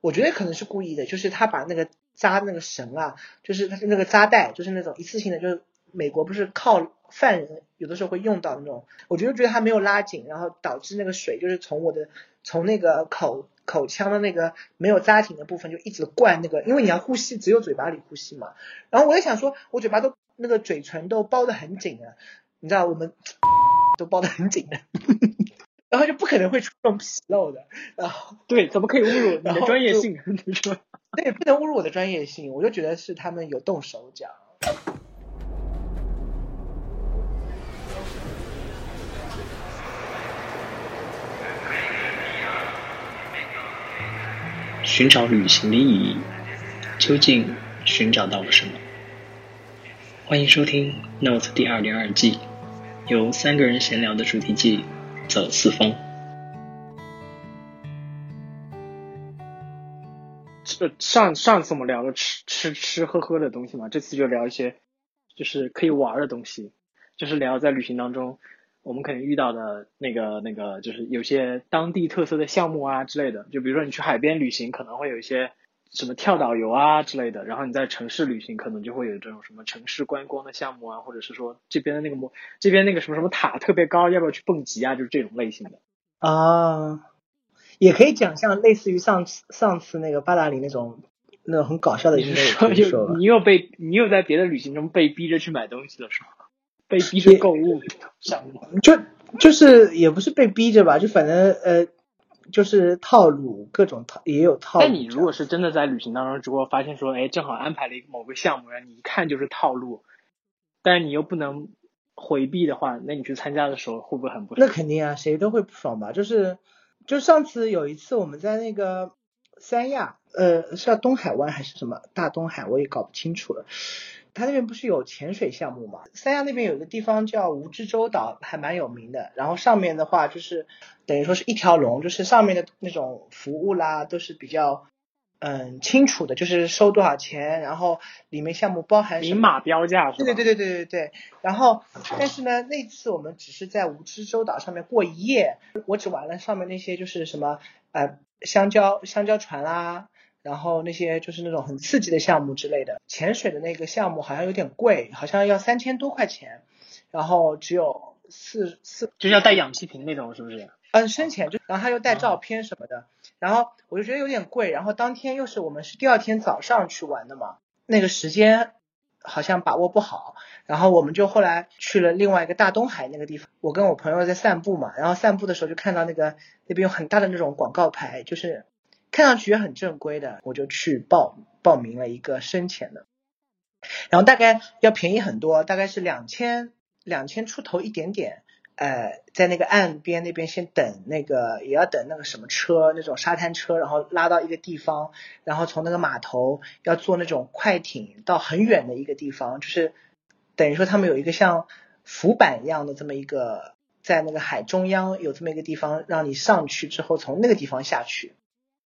我觉得可能是故意的，就是他把那个扎那个绳啊，就是他那个扎带，就是那种一次性的，就是美国不是靠犯人有的时候会用到那种，我觉得觉得他没有拉紧，然后导致那个水就是从我的从那个口口腔的那个没有扎紧的部分就一直灌那个，因为你要呼吸，只有嘴巴里呼吸嘛。然后我也想说，我嘴巴都那个嘴唇都包得很紧啊，你知道我们 都包得很紧的。然后就不可能会出这种纰漏的，然后对，怎么可以侮辱你的专业性？你说，对，不能侮辱我的专业性，我就觉得是他们有动手脚。寻找旅行的意义，究竟寻找到了什么？欢迎收听《Note》第二零二季，由三个人闲聊的主题季。走四方。这上上次我们聊了吃吃吃喝喝的东西嘛，这次就聊一些就是可以玩的东西，就是聊在旅行当中我们可能遇到的那个那个，就是有些当地特色的项目啊之类的。就比如说你去海边旅行，可能会有一些。什么跳导游啊之类的，然后你在城市旅行可能就会有这种什么城市观光的项目啊，或者是说这边的那个摩，这边那个什么什么塔特别高，要不要去蹦极啊？就是这种类型的啊，也可以讲像类似于上次上次那个八达岭那种那种很搞笑的，你说你又被你又在别的旅行中被逼着去买东西了是吗？被逼着购物项目？就就是也不是被逼着吧，就反正呃。就是套路，各种套也有套路。但你如果是真的在旅行当中，如果发现说，哎，正好安排了一个某个项目，然后你一看就是套路，但是你又不能回避的话，那你去参加的时候会不会很不爽？那肯定啊，谁都会不爽吧？就是，就上次有一次我们在那个三亚，呃，是叫东海湾还是什么大东海，我也搞不清楚了。他那边不是有潜水项目嘛？三亚那边有一个地方叫蜈支洲岛，还蛮有名的。然后上面的话就是等于说是一条龙，就是上面的那种服务啦都是比较嗯清楚的，就是收多少钱，然后里面项目包含明码标价是吧？对对对对对对对。然后但是呢，那次我们只是在蜈支洲岛上面过一夜，我只玩了上面那些就是什么呃香蕉香蕉船啦。然后那些就是那种很刺激的项目之类的，潜水的那个项目好像有点贵，好像要三千多块钱，然后只有四四，就是要带氧气瓶那种是不是？嗯，深潜就，然后他又带照片什么的，然后我就觉得有点贵，然后当天又是我们是第二天早上去玩的嘛，那个时间好像把握不好，然后我们就后来去了另外一个大东海那个地方，我跟我朋友在散步嘛，然后散步的时候就看到那个那边有很大的那种广告牌，就是。看上去也很正规的，我就去报报名了一个深潜的，然后大概要便宜很多，大概是两千两千出头一点点，呃，在那个岸边那边先等那个也要等那个什么车，那种沙滩车，然后拉到一个地方，然后从那个码头要坐那种快艇到很远的一个地方，就是等于说他们有一个像浮板一样的这么一个，在那个海中央有这么一个地方，让你上去之后从那个地方下去。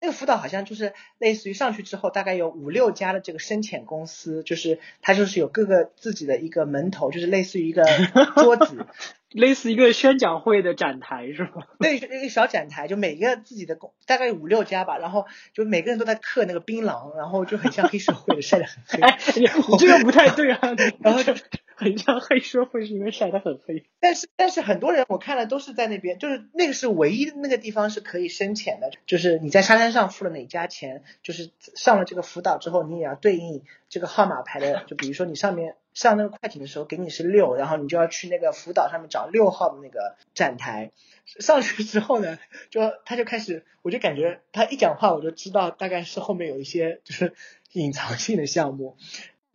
那个辅导好像就是类似于上去之后，大概有五六家的这个深潜公司，就是它就是有各个自己的一个门头，就是类似于一个 桌子，类似一个宣讲会的展台是吗？对，一个小展台，就每个自己的公，大概五六家吧，然后就每个人都在刻那个槟榔，然后就很像黑社会的晒得很黑。哎，你这个不太对啊，然后就。很像黑社会，是因为晒得很黑。但是但是很多人我看了都是在那边，就是那个是唯一的那个地方是可以深潜的，就是你在沙滩上付了哪家钱，就是上了这个辅导之后，你也要对应这个号码牌的，就比如说你上面上那个快艇的时候给你是六，然后你就要去那个辅导上面找六号的那个站台。上去之后呢，就他就开始，我就感觉他一讲话我就知道大概是后面有一些就是隐藏性的项目。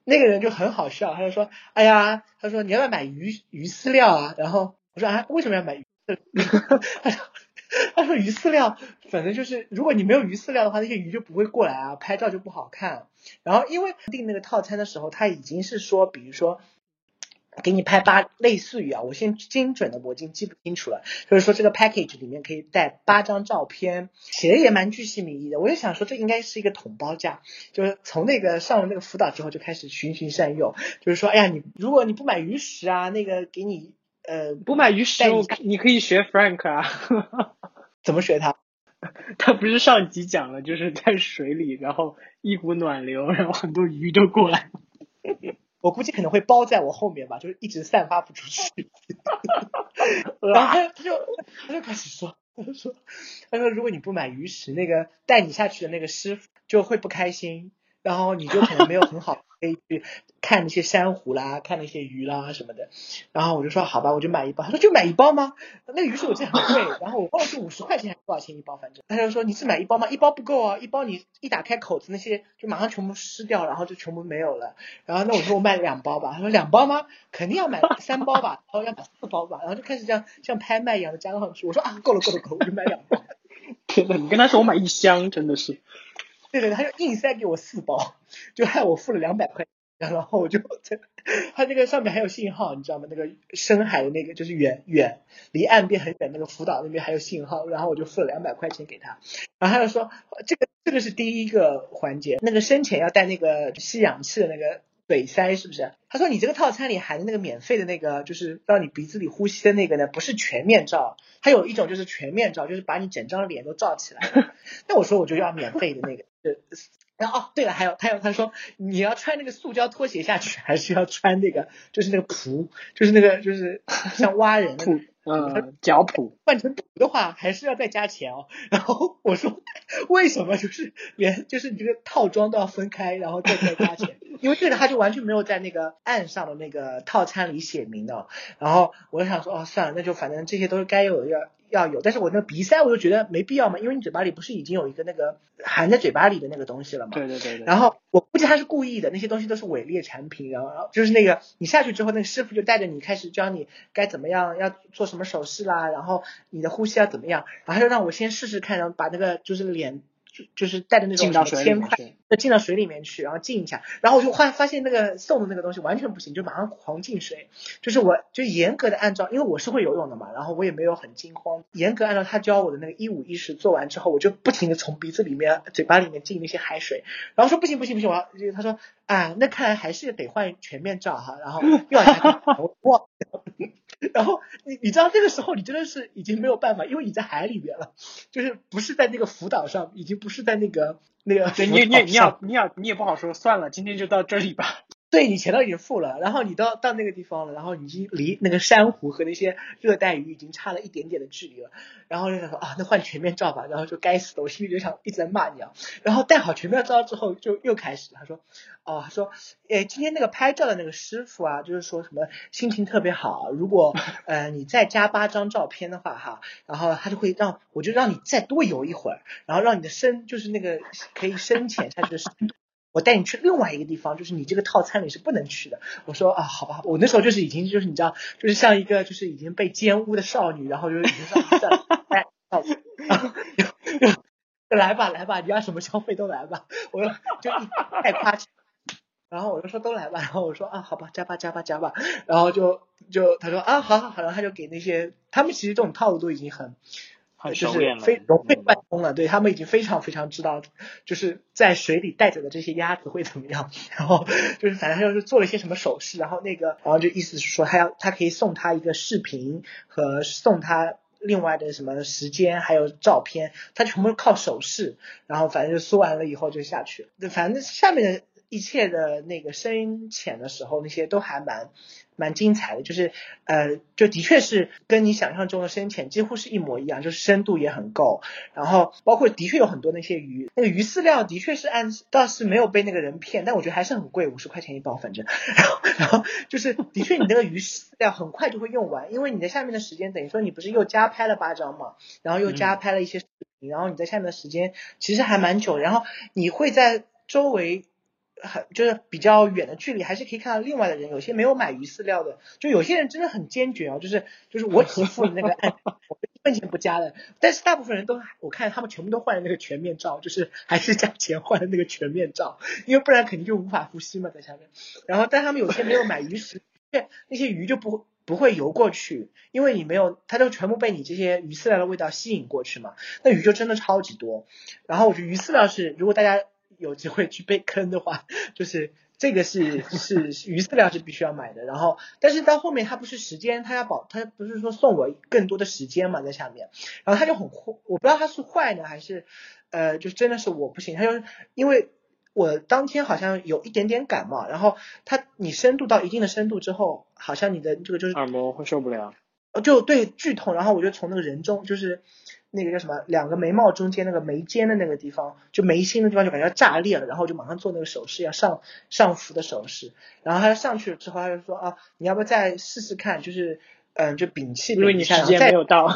那个人就很好笑，他就说：“哎呀，他说你要不要买鱼鱼饲料啊？”然后我说：“啊，为什么要买鱼？” 他说：“他说鱼饲料，反正就是如果你没有鱼饲料的话，那些鱼就不会过来啊，拍照就不好看。然后因为订那个套餐的时候，他已经是说，比如说。”给你拍八，类似于啊，我先精准的我已经记不清楚了。就是说这个 package 里面可以带八张照片，写的也蛮具细名义的。我就想说这应该是一个统包价，就是从那个上了那个辅导之后就开始循循善诱，就是说，哎呀，你如果你不买鱼食啊，那个给你呃不买鱼食，你可以学 Frank 啊，怎么学他？他不是上集讲了，就是在水里，然后一股暖流，然后很多鱼都过来。我估计可能会包在我后面吧，就是一直散发不出去。然后他就他就开始说，他就说他说如果你不买鱼食，那个带你下去的那个师傅就会不开心，然后你就可能没有很好可以去看那些珊瑚啦，看那些鱼啦什么的。然后我就说好吧，我就买一包。他说就买一包吗？那个鱼是我记得很贵，然后我忘了是五十块钱还是多少钱一包，反正他就说你是买一包吗？一包不够啊，一包你一打开口子那些就马上全部湿掉，然后就全部没有了。然后那我说我买两包吧，他说两包吗？肯定要买三包吧，然后要买四包吧，然后就开始这样像拍卖一样的加上去。我说啊够了够了够了，我就买两包。天呐，你跟他说我买一箱，真的是。对对，他就硬塞给我四包，就害我付了两百块，然后我就在他那个上面还有信号，你知道吗？那个深海的那个就是远远离岸边很远那个福岛那边还有信号，然后我就付了两百块钱给他，然后他就说这个这个是第一个环节，那个深潜要带那个吸氧气的那个。嘴塞是不是？他说你这个套餐里含的那个免费的那个，就是让你鼻子里呼吸的那个呢，不是全面罩，还有一种就是全面罩，就是把你整张脸都罩起来。那我说我就要免费的那个。然后哦，对了，还有还有，他说你要穿那个塑胶拖鞋下去，还是要穿那个就是那个蹼，就是那个就是像蛙人的。呃，脚蹼换成蹼的话，还是要再加钱哦。然后我说，为什么就是连就是你这个套装都要分开，然后再再加钱？因为这个他就完全没有在那个岸上的那个套餐里写明的。然后我就想说，哦，算了，那就反正这些都是该有的要要有。但是我那个鼻塞，我就觉得没必要嘛，因为你嘴巴里不是已经有一个那个含在嘴巴里的那个东西了嘛。对对对。对然后我估计他是故意的，那些东西都是伪劣产品。然后就是那个你下去之后，那个师傅就带着你开始教你该怎么样，要做什么。什么手势啦，然后你的呼吸要怎么样，然后就让我先试试看，然后把那个就是脸就就是带着那种铅块，那进到水里面去，然后浸一下，然后我就发发现那个送的那个东西完全不行，就马上狂进水，就是我就严格的按照，因为我是会游泳的嘛，然后我也没有很惊慌，严格按照他教我的那个一五一十做完之后，我就不停的从鼻子里面、嘴巴里面进那些海水，然后说不行不行不行，我要他说啊，那看来还是得换全面罩哈，然后 又要加我。然后你你知道这个时候你真的是已经没有办法，因为你在海里边了，就是不是在那个浮岛上，已经不是在那个那个。对，你你你要你要你也不好说，算了，今天就到这里吧。对你钱都已经付了，然后你到到那个地方了，然后已经离那个珊瑚和那些热带鱼已经差了一点点的距离了，然后就想说啊，那换全面罩吧，然后就该死的，我心里就想一直在骂你啊，然后戴好全面罩之后就又开始，他说，哦，他说，诶，今天那个拍照的那个师傅啊，就是说什么心情特别好，如果呃你再加八张照片的话哈，然后他就会让我就让你再多游一会儿，然后让你的深就是那个可以深潜下去的深度。我带你去另外一个地方，就是你这个套餐里是不能去的。我说啊，好吧，我那时候就是已经就是你知道，就是像一个就是已经被奸污的少女，然后就已经算了，哎，来吧来吧，你要什么消费都来吧。我说就太夸张，然后我就说都来吧，然后我说啊，好吧，加吧加吧加吧，然后就就他说啊，好好好，然后他就给那些他们其实这种套路都已经很。就是非融会贯通了，对他们已经非常非常知道，就是在水里带着的这些鸭子会怎么样，然后就是反正就是做了一些什么手势，然后那个，然后就意思是说他要他可以送他一个视频和送他另外的什么时间还有照片，他全部靠手势，然后反正就说完了以后就下去了，反正下面的一切的那个深浅的时候那些都还蛮。蛮精彩的，就是呃，就的确是跟你想象中的深浅几乎是一模一样，就是深度也很够，然后包括的确有很多那些鱼，那个鱼饲料的确是按倒是没有被那个人骗，但我觉得还是很贵，五十块钱一包，反正，然后然后就是的确你那个鱼饲料很快就会用完，因为你在下面的时间等于说你不是又加拍了八张嘛，然后又加拍了一些视频，然后你在下面的时间其实还蛮久，然后你会在周围。很就是比较远的距离，还是可以看到另外的人。有些没有买鱼饲料的，就有些人真的很坚决啊，就是就是我只付你那个按，我一分钱不加的。但是大部分人都，我看他们全部都换了那个全面罩，就是还是加钱换的那个全面罩，因为不然肯定就无法呼吸嘛在下面。然后但他们有些没有买鱼食，那些鱼就不不会游过去，因为你没有，它就全部被你这些鱼饲料的味道吸引过去嘛，那鱼就真的超级多。然后我觉得鱼饲料是，如果大家。有机会去被坑的话，就是这个是是鱼饲料是必须要买的，然后但是到后面他不是时间，他要保，他不是说送我更多的时间嘛在下面，然后他就很坏，我不知道他是坏呢还是呃就真的是我不行，他就因为我当天好像有一点点感冒，然后他你深度到一定的深度之后，好像你的这个就是耳膜会受不了，就对剧痛，然后我就从那个人中就是。那个叫什么？两个眉毛中间那个眉尖的那个地方，就眉心的地方就感觉要炸裂了，然后就马上做那个手势，要上上浮的手势。然后他上去了之后，他就说啊，你要不要再试试看？就是嗯，就屏气因为你，时间没有到。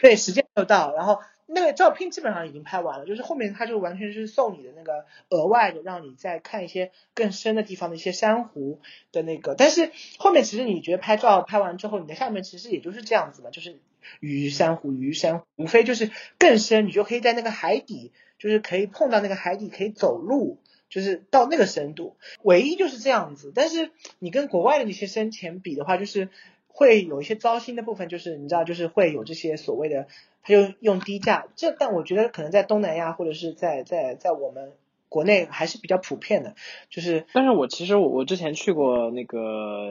对，时间没有到。然后那个照片基本上已经拍完了，就是后面他就完全是送你的那个额外的，让你再看一些更深的地方的一些珊瑚的那个。但是后面其实你觉得拍照拍完之后，你的下面其实也就是这样子嘛，就是。鱼珊瑚，鱼珊瑚，无非就是更深，你就可以在那个海底，就是可以碰到那个海底，可以走路，就是到那个深度，唯一就是这样子。但是你跟国外的那些深潜比的话，就是会有一些糟心的部分，就是你知道，就是会有这些所谓的，他就用低价。这但我觉得可能在东南亚或者是在在在我们国内还是比较普遍的，就是。但是我其实我我之前去过那个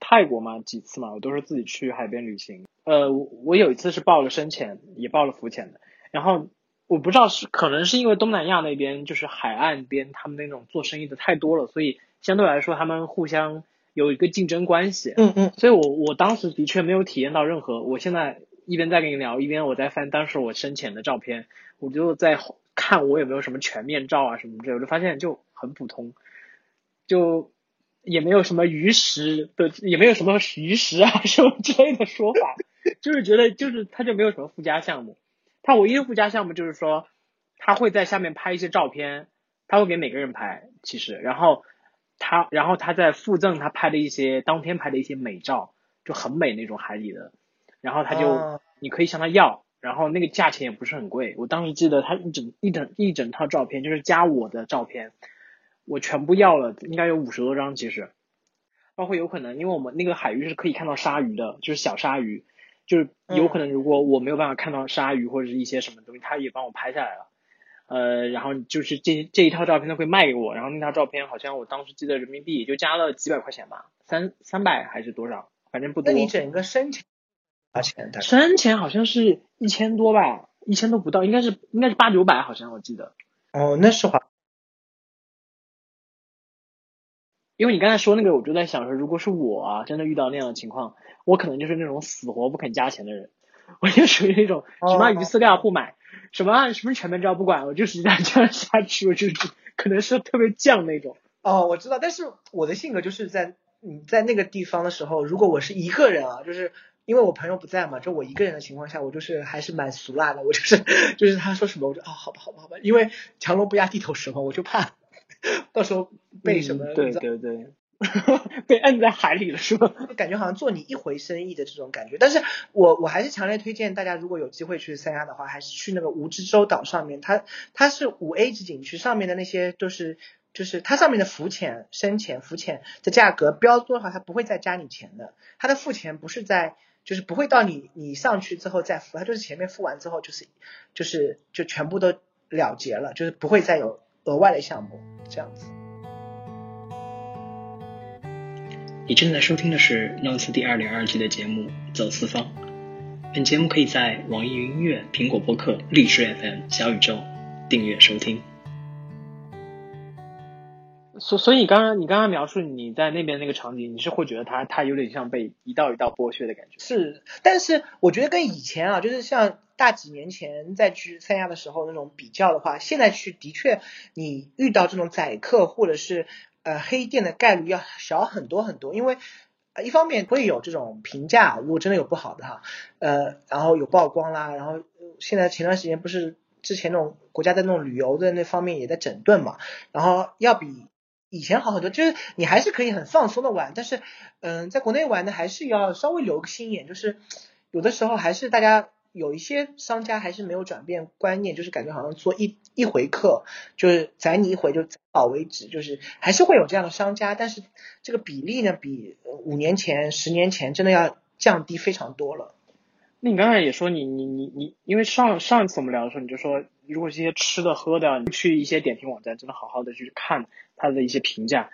泰国嘛几次嘛，我都是自己去海边旅行。呃，我有一次是报了深潜，也报了浮潜的。然后我不知道是可能是因为东南亚那边就是海岸边他们那种做生意的太多了，所以相对来说他们互相有一个竞争关系。嗯嗯。所以我我当时的确没有体验到任何。我现在一边在跟你聊，一边我在翻当时我深潜的照片，我就在看我有没有什么全面照啊什么之类，我就发现就很普通，就。也没有什么鱼食的，也没有什么鱼食啊什么之类的说法，就是觉得就是他就没有什么附加项目，他唯一的附加项目就是说他会在下面拍一些照片，他会给每个人拍，其实，然后他然后他在附赠他拍的一些当天拍的一些美照，就很美那种海底的，然后他就你可以向他要，然后那个价钱也不是很贵，我当时记得他一整一整一整套照片就是加我的照片。我全部要了，应该有五十多张，其实，包括有可能，因为我们那个海域是可以看到鲨鱼的，就是小鲨鱼，就是有可能如果我没有办法看到鲨鱼或者是一些什么东西，他也帮我拍下来了，呃，然后就是这这一套照片他会卖给我，然后那套照片好像我当时记得人民币也就加了几百块钱吧，三三百还是多少，反正不多。那你整个深潜多少钱？深潜好像是一千多吧，一千多不到，应该是应该是八九百，好像我记得。哦，那是花因为你刚才说那个，我就在想说，如果是我啊，真的遇到那样的情况，我可能就是那种死活不肯加钱的人，我就属于那种什么鱼饲料不买，什么什么全面照不管，我就是这样这样下去，我就可能是特别犟那种。哦，我知道，但是我的性格就是在你在那个地方的时候，如果我是一个人啊，就是因为我朋友不在嘛，就我一个人的情况下，我就是还是蛮俗辣的，我就是就是他说什么我就啊好吧好吧好吧，因为强龙不压地头蛇嘛，我就怕。到时候被什么？对对对，被摁在海里了是吧？感觉好像做你一回生意的这种感觉。但是我我还是强烈推荐大家，如果有机会去三亚的话，还是去那个蜈支洲岛上面。它它是五 A 级景区，上面的那些都是就是它上面的浮潜、深潜、浮潜的价格标多少，它不会再加你钱的。它的付钱不是在，就是不会到你你上去之后再付，它就是前面付完之后就是就是就全部都了结了，就是不会再有。额外的项目，这样子。你正在收听的是《Notes》第二零二季的节目《走四方》。本节目可以在网易云音乐、苹果播客、荔枝 FM、小宇宙订阅收听。所所以，刚刚你刚刚描述你在那边那个场景，你是会觉得它它有点像被一道一道剥削的感觉？是，但是我觉得跟以前啊，就是像。大几年前再去三亚的时候那种比较的话，现在去的确你遇到这种宰客或者是呃黑店的概率要小很多很多，因为一方面会有这种评价，如果真的有不好的哈，呃，然后有曝光啦，然后现在前段时间不是之前那种国家在那种旅游的那方面也在整顿嘛，然后要比以前好很多，就是你还是可以很放松的玩，但是嗯，在国内玩的还是要稍微留个心眼，就是有的时候还是大家。有一些商家还是没有转变观念，就是感觉好像做一一回客，就是宰你一回就宰好为止，就是还是会有这样的商家，但是这个比例呢，比五年前、十年前真的要降低非常多了。那你刚才也说你你你你，因为上上一次我们聊的时候，你就说如果这些吃的喝的，你去一些点评网站，真的好好的去看它的一些评价。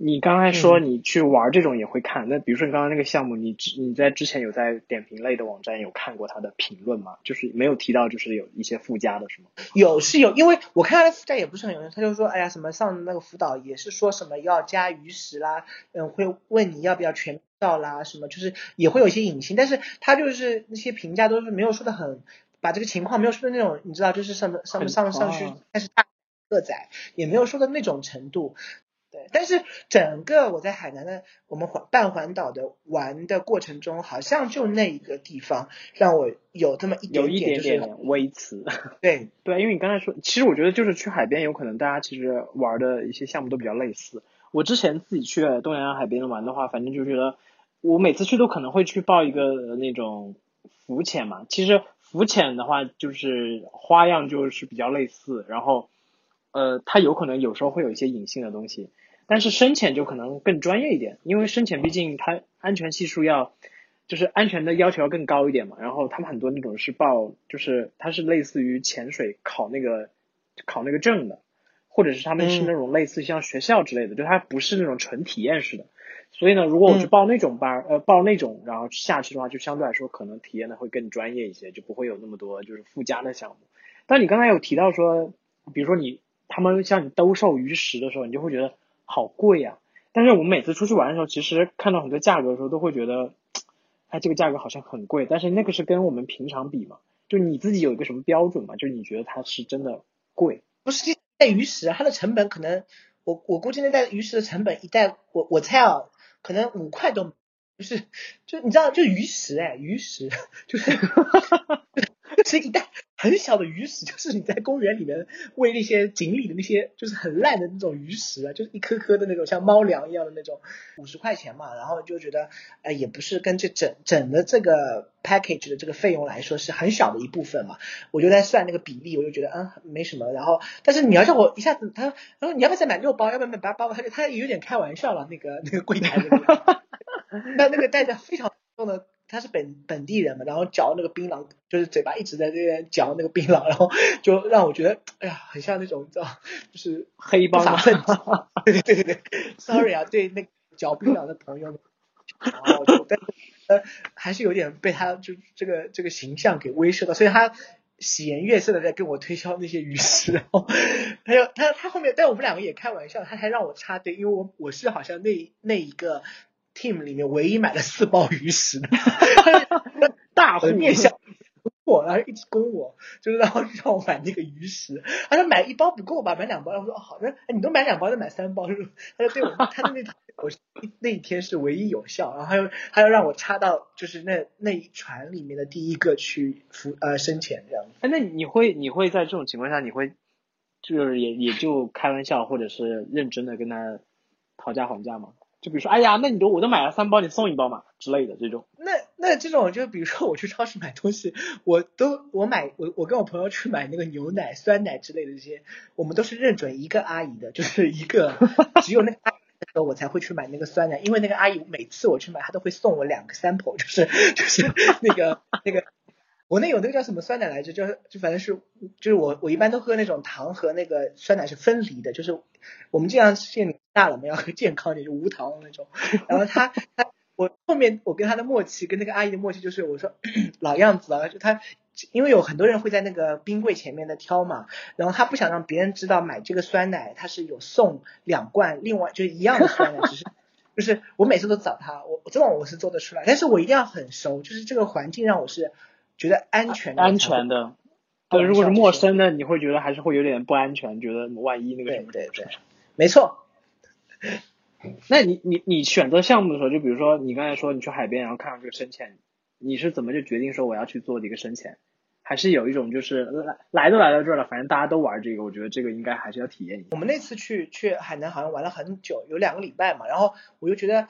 你刚才说你去玩这种也会看，那比如说你刚刚那个项目，你之你在之前有在点评类的网站有看过它的评论吗？就是没有提到就是有一些附加的是吗？有是有，因为我看他的附加也不是很有用，他就说，哎呀，什么上那个辅导也是说什么要加鱼食啦，嗯，会问你要不要全照啦，什么就是也会有一些隐性，但是他就是那些评价都是没有说的很，把这个情况没有说的那种，你知道，就是上上上上去，但是大个仔也没有说到那种程度。对，但是整个我在海南的我们环半环岛的玩的过程中，好像就那一个地方让我有这么一点点就是微词。对对，因为你刚才说，其实我觉得就是去海边，有可能大家其实玩的一些项目都比较类似。我之前自己去东洋海边玩的话，反正就觉得我每次去都可能会去报一个那种浮潜嘛。其实浮潜的话，就是花样就是比较类似，然后。呃，它有可能有时候会有一些隐性的东西，但是深潜就可能更专业一点，因为深潜毕竟它安全系数要，就是安全的要求要更高一点嘛。然后他们很多那种是报，就是它是类似于潜水考那个考那个证的，或者是他们是那种类似像学校之类的，就它不是那种纯体验式的。所以呢，如果我去报那种班，呃，报那种然后下去的话，就相对来说可能体验的会更专业一些，就不会有那么多就是附加的项目。但你刚才有提到说，比如说你。他们像你兜售鱼食的时候，你就会觉得好贵呀。但是我们每次出去玩的时候，其实看到很多价格的时候，都会觉得，哎，这个价格好像很贵。但是那个是跟我们平常比嘛？就你自己有一个什么标准嘛？就你觉得它是真的贵？不是带鱼食，它的成本可能，我我估计那袋鱼食的成本一袋，我我猜啊，可能五块都不是。就你知道，就鱼食哎，鱼食 就是，是一袋。很小的鱼食，就是你在公园里面喂那些锦鲤的那些，就是很烂的那种鱼食啊，就是一颗颗的那种像猫粮一样的那种，五十块钱嘛，然后就觉得，呃，也不是跟这整整的这个 package 的这个费用来说是很小的一部分嘛，我就在算那个比例，我就觉得，嗯，没什么。然后，但是你要叫我一下子，他，然后你要不要再买六包，要不要买八包？他就他有点开玩笑了，那个那个柜台的，那那个代价非常重的。他是本本地人嘛，然后嚼那个槟榔，就是嘴巴一直在这边嚼那个槟榔，然后就让我觉得，哎呀，很像那种你知道，就是黑帮。对对对对对，sorry 啊，对那嚼槟榔的朋友们，然后就但呃还是有点被他就这个这个形象给威慑到，所以他喜颜悦色的在跟我推销那些鱼食，然后还有他他后面，但我们两个也开玩笑，他还让我插队，因为我我是好像那那一个。Team 里面唯一买了四包鱼食的，大户面向我，然后一直供我，就是然后让我买那个鱼食。他说买一包不够吧，买两包。我说好的，你都买两包，就买三包。他说对我，他的那套我那一天是唯一有效。然后他又他又让我插到就是那那一船里面的第一个去浮呃深潜这样。哎，那你会你会在这种情况下，你会就是也也就开玩笑或者是认真的跟他讨价还价吗？就比如说，哎呀，那你都我都买了三包，你送一包嘛之类的这种。那那这种就比如说我去超市买东西，我都我买我我跟我朋友去买那个牛奶、酸奶之类的这些，我们都是认准一个阿姨的，就是一个 只有那个阿姨的时候我才会去买那个酸奶，因为那个阿姨每次我去买，她都会送我两个 sample，就是就是那个那个。国内有那个叫什么酸奶来着？就是就反正是，就是我我一般都喝那种糖和那个酸奶是分离的，就是我们这样年大了嘛，要喝健康点，就无糖的那种。然后他他我后面我跟他的默契，跟那个阿姨的默契就是我说 老样子啊，就他因为有很多人会在那个冰柜前面的挑嘛，然后他不想让别人知道买这个酸奶他是有送两罐，另外就是一样的酸奶，只是 就是我每次都找他，我这种我是做得出来，但是我一定要很熟，就是这个环境让我是。觉得安全安全的，对，如果是陌生的，你会觉得还是会有点不安全，觉得万一那个什么，对对，没错。那你你你选择项目的时候，就比如说你刚才说你去海边，然后看到这个深潜，你是怎么就决定说我要去做这个深潜？还是有一种就是来来都来到这儿了，反正大家都玩这个，我觉得这个应该还是要体验一下。我们那次去去海南好像玩了很久，有两个礼拜嘛，然后我就觉得。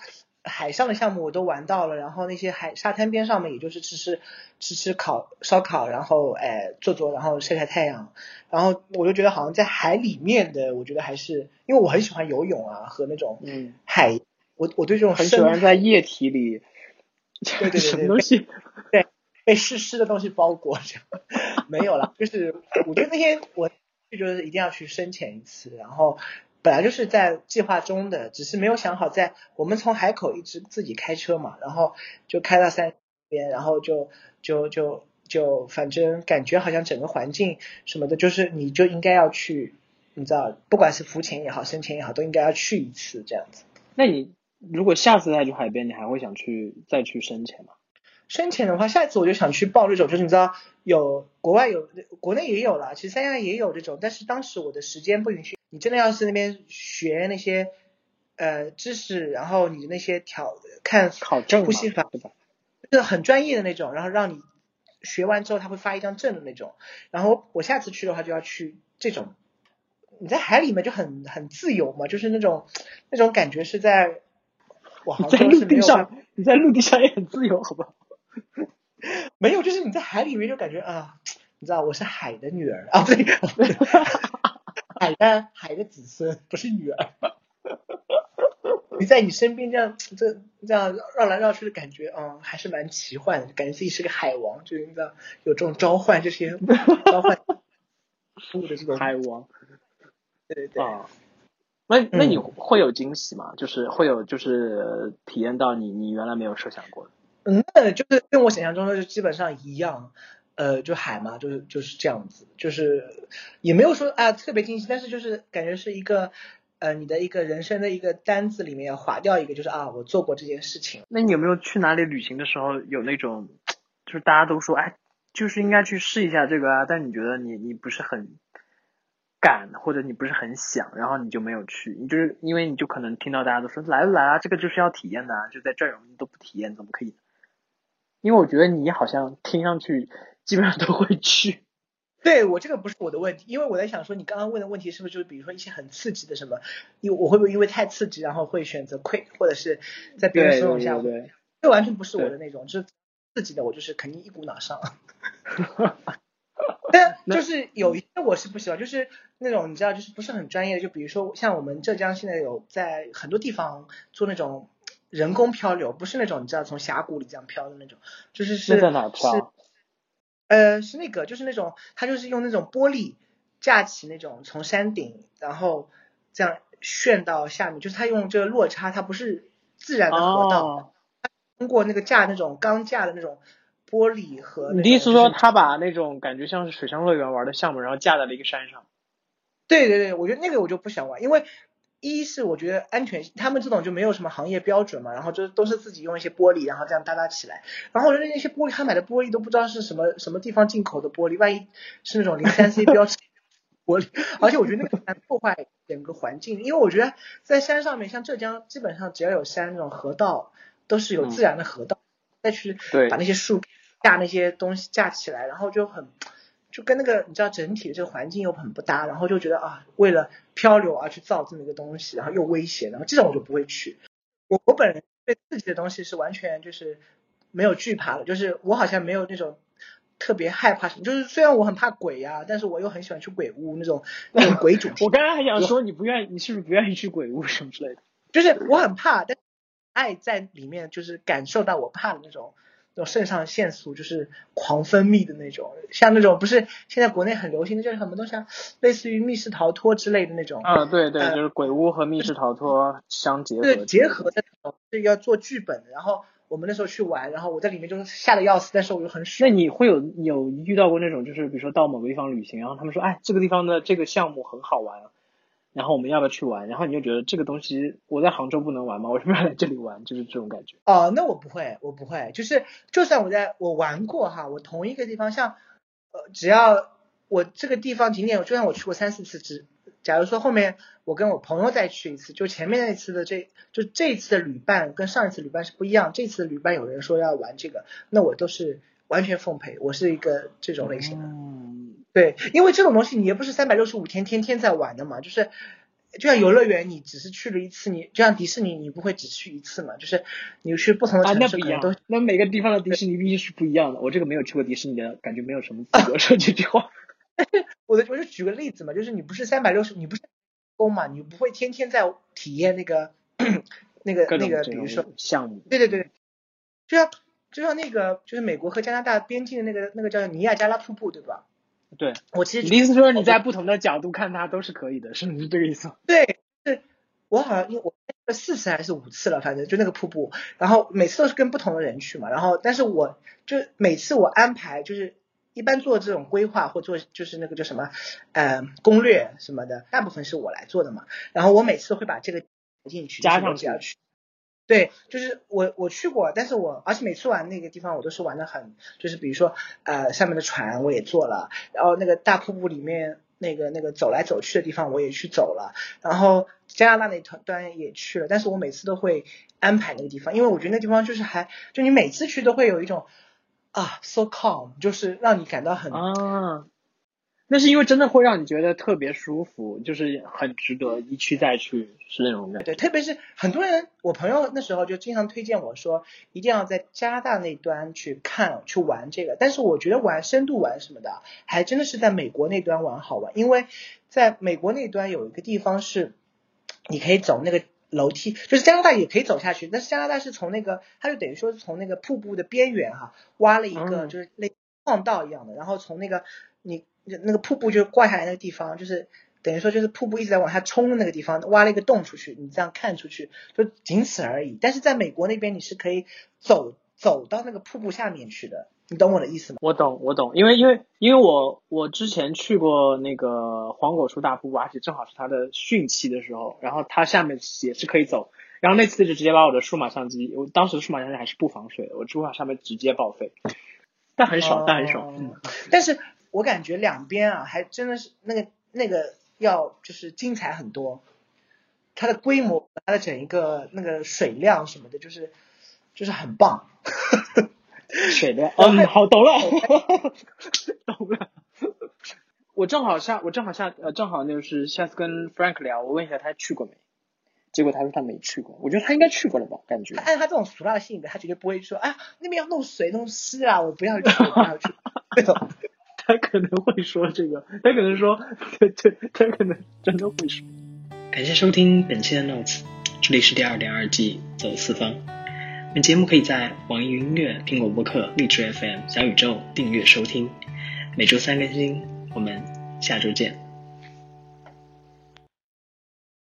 海上的项目我都玩到了，然后那些海沙滩边上面，也就是吃吃吃吃烤烧烤，然后哎坐坐，然后晒晒太阳，然后我就觉得好像在海里面的，我觉得还是因为我很喜欢游泳啊和那种嗯海，我我对这种很喜欢在液体里，对对对对，什么东西？对，被湿湿的东西包裹着，没有了。就是我觉得那天我就是一定要去深潜一次，然后本来就是在计划中的，只是没有想好在我们从海口一直自己开车嘛，然后就开到三边，然后就就就就反正感觉好像整个环境什么的，就是你就应该要去，你知道，不管是浮潜也好，深潜也好，都应该要去一次这样子。那你如果下次再去海边，你还会想去再去深潜吗？深潜的话，下一次我就想去报这种，就是你知道有国外有，国内也有了，其实三亚也有这种，但是当时我的时间不允许。你真的要是那边学那些呃知识，然后你那些调看考证呼吸法，对吧？就是很专业的那种，然后让你学完之后他会发一张证的那种。然后我下次去的话就要去这种，你在海里面就很很自由嘛，就是那种那种感觉是在我杭在陆地上，你在陆地上也很自由，好不好？没有，就是你在海里面就感觉啊，你知道我是海的女儿啊，不对，海的海的子孙不是女儿。你在你身边这样这这样绕来绕去的感觉，嗯，还是蛮奇幻的，感觉自己是个海王，就是你知道有这种召唤这些 召唤物的这种海王对对对。啊。那那你嗯会有惊喜吗？就是会有就是体验到你你原来没有设想过的。嗯，那就是跟我想象中的就基本上一样，呃，就海嘛，就是就是这样子，就是也没有说啊特别惊喜，但是就是感觉是一个呃你的一个人生的一个单子里面要划掉一个，就是啊我做过这件事情。那你有没有去哪里旅行的时候有那种，就是大家都说哎，就是应该去试一下这个啊，但你觉得你你不是很敢，或者你不是很想，然后你就没有去，你就是因为你就可能听到大家都说来了来啊，这个就是要体验的啊，就在这儿你都不体验怎么可以？因为我觉得你好像听上去基本上都会去。对我这个不是我的问题，因为我在想说你刚刚问的问题是不是就是比如说一些很刺激的什么，因为我会不会因为太刺激然后会选择 quit，或者是在别人对怂恿下，这完全不是我的那种，就是刺激的我就是肯定一股脑上。但就是有一些我是不喜欢，就是那种你知道，就是不是很专业的，就比如说像我们浙江现在有在很多地方做那种人工漂流，不是那种你知道从峡谷里这样漂的那种，就是是那在哪漂？呃，是那个，就是那种，他就是用那种玻璃架起那种从山顶，然后这样旋到下面，就是他用这个落差，它不是自然的河道，哦，通过那个架那种钢架的那种玻璃和那你的意思是说他把那种感觉像是水上乐园玩的项目，然后架在了一个山上？对对对，我觉得那个我就不想玩，因为一是我觉得安全，他们这种就没有什么行业标准嘛，然后就都是自己用一些玻璃，然后这样搭搭起来，然后我觉得那些玻璃他买的玻璃都不知道是什么什么地方进口的玻璃，万一是那种零三 C 标识玻璃，而且我觉得那个蛮破坏整个环境，因为我觉得在山上面，像浙江基本上只要有山那种河道，都是有自然的河道，再去把那些树架那些东西架起来，然后就很。就跟那个你知道整体的这个环境又很不搭，然后就觉得啊，为了漂流而去造这么一个东西，然后又危险，然后这种我就不会去。我我本人对自己的东西是完全就是没有惧怕的，就是我好像没有那种特别害怕什么，就是虽然我很怕鬼呀、但是我又很喜欢去鬼屋那种 那种鬼主题我刚刚还想说你不愿意，你是不是不愿意去鬼屋什么之类的？就是我很怕，但爱在里面就是感受到我怕的那种那种肾上腺素就是狂分泌的那种，像那种不是现在国内很流行的，就是很多东西啊，类似于密室逃脱之类的那种，啊，对对，呃就是鬼屋和密室逃脱相结合对，结合的那种是要做剧本的。然后我们那时候去玩，然后我在里面就是吓得要死，但是我又很那。你会有有遇到过那种，就是比如说到某个地方旅行，然后他们说，哎，这个地方的这个项目很好玩，然后我们要不要去玩？然后你就觉得这个东西我在杭州不能玩吗？为什么要来这里玩？就是这种感觉。哦，那我不会，我不会，就是就算我在我玩过哈，我同一个地方，像呃，只要我这个地方景点，就算我去过三四次，只假如说后面我跟我朋友再去一次，就前面那次的这就这一次的旅伴跟上一次旅伴是不一样，这次旅伴有人说要玩这个，那我都是完全奉陪，我是一个这种类型的。嗯，对，因为这种东西你也不是三百六十五天天天在玩的嘛，就是就像游乐园，你只是去了一次，你就像迪士尼，你不会只去一次嘛，就是你去不同的啊，城那不一样市可能都。。那每个地方的迪士尼必须是不一样的。我这个没有去过迪士尼的，感觉没有什么资格说这句话。我的我就举个例子嘛，就是你不是三百六十，你不是工嘛，你不会天天在体验那个 那个那个，比如说，项目。对对对，就像就像那个就是美国和加拿大边境的那个那个叫尼亚加拉瀑布，对吧？对，我其实你的意思说你在不同的角度看它都是可以的，是不是这个意思？对，是我好像因为我四次还是五次了，反正就那个瀑布，然后每次都是跟不同的人去嘛，然后但是我就每次我安排就是一般做这种规划或做就是那个叫什么呃攻略什么的，大部分是我来做的嘛，然后我每次都会把这个进去，加上就是我只要去。对，就是我我去过，但是我而且每次玩那个地方我都是玩的很，就是比如说呃上面的船我也坐了，然后那个大瀑布里面那个那个走来走去的地方我也去走了，然后加拿大那端端也去了，但是我每次都会安排那个地方，因为我觉得那地方就是还就你每次去都会有一种啊 so calm，就是让你感到很啊，那是因为真的会让你觉得特别舒服，就是很值得一去再去，是那种感觉。对，特别是很多人，我朋友那时候就经常推荐我说，一定要在加拿大那端去看去玩这个。但是我觉得玩深度玩什么的，还真的是在美国那端玩好玩，因为在美国那端有一个地方是你可以走那个楼梯，就是加拿大也可以走下去，但是加拿大是从那个，它就等于说是从那个瀑布的边缘哈、挖了一个嗯就是类矿道一样的，然后从那个你那个瀑布就挂下来那个地方，就是等于说就是瀑布一直在往下冲的那个地方，挖了一个洞出去，你这样看出去就仅此而已。但是在美国那边你是可以走走到那个瀑布下面去的，你懂我的意思吗？我懂，我懂，因为因为因为我我之前去过那个黄果树大瀑布，而且正好是它的汛期的时候，然后它下面也是可以走，然后那次就直接把我的数码相机，我当时的数码相机还是不防水的，我数码上面直接报废，但很爽，但很爽，但是我感觉两边啊，还真的是那个那个要就是精彩很多，它的规模、它的整一个那个水量什么的，就是就是很棒。水量，嗯，好，懂了，懂了。我正好下，我正好下，呃，正好就是下次跟 Frank 聊，我问一下他去过没，结果他说他没去过，我觉得他应该去过了吧，感觉。按他这种俗辣的性格，他绝对不会说啊那边要弄水弄湿啊，我不要去，我不要去这种。他可能会说这个，他可能说，对对，他可能真的会说。感谢收听本期的 Notes，这里是第二点二季走四方。本节目可以在网易云音乐、苹果播客、荔枝 FM、小宇宙订阅收听，每周三更新。我们下周见。